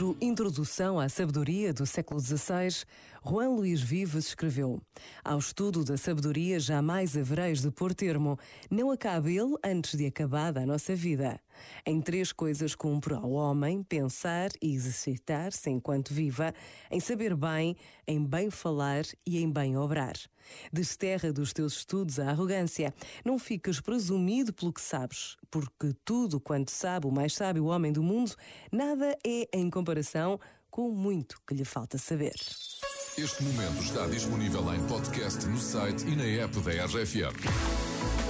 livro Introdução à Sabedoria do século XVI, Juan Luís Vives escreveu: Ao estudo da sabedoria jamais havereis de pôr termo, não acabe ele antes de acabada a nossa vida. Em três coisas cumpre ao homem pensar e exercitar-se enquanto viva, em saber bem, em bem falar e em bem obrar. Desterra dos teus estudos a arrogância, não ficas presumido pelo que sabes, porque tudo quanto sabe o mais sábio homem do mundo, nada é em comparação com muito que lhe falta saber. Este momento está disponível em podcast no site e na app da RFM.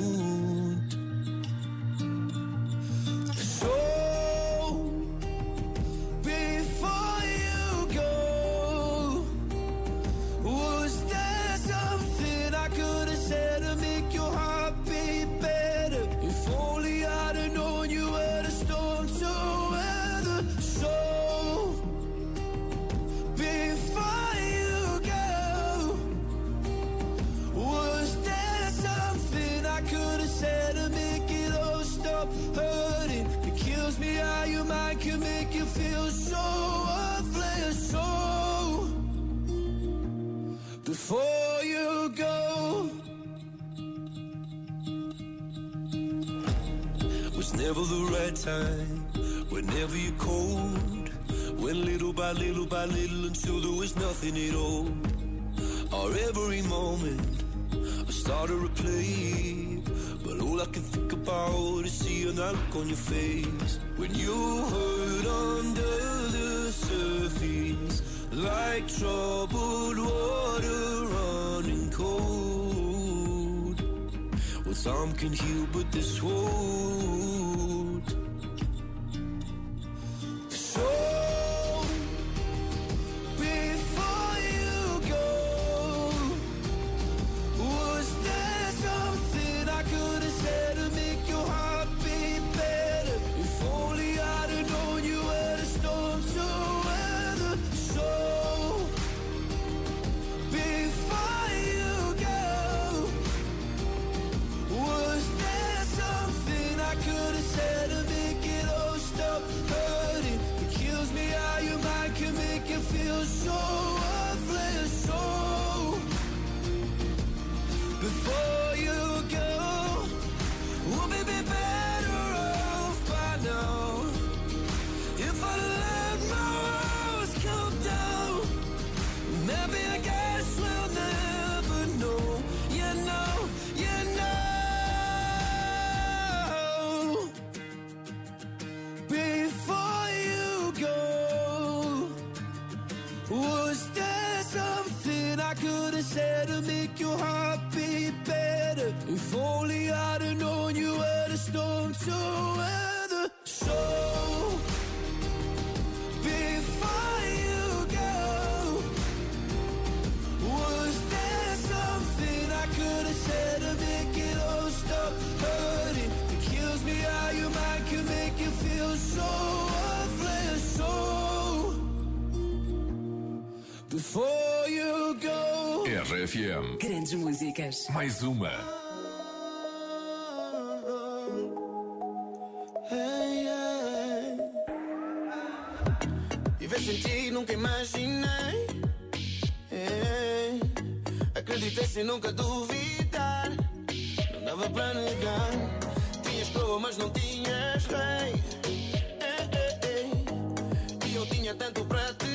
Hurting? It kills me how your mind can make you feel so worthless. So, before you go, was never the right time. Whenever you're cold, went little by little by little until there was nothing at all. Or every moment I started to play But all I can think about is seeing that look on your face. When you hurt under the surface Like troubled water running cold. Well, some can heal, but this won't said to make your heart beat better? If only I'd have known you were the storm to weather. So, before you go, was there something I could have said to make it all stop hurting? It kills me how your mind can make you feel so worthless. So, before you go. RFM. Grandes músicas. Mais uma. Hey, yeah. Viver sem ti nunca imaginei. Hey. Acreditei sem nunca duvidar. Não dava para negar. Tinhas coroa, mas não tinhas rei. Hey, hey, hey. E eu tinha tanto para te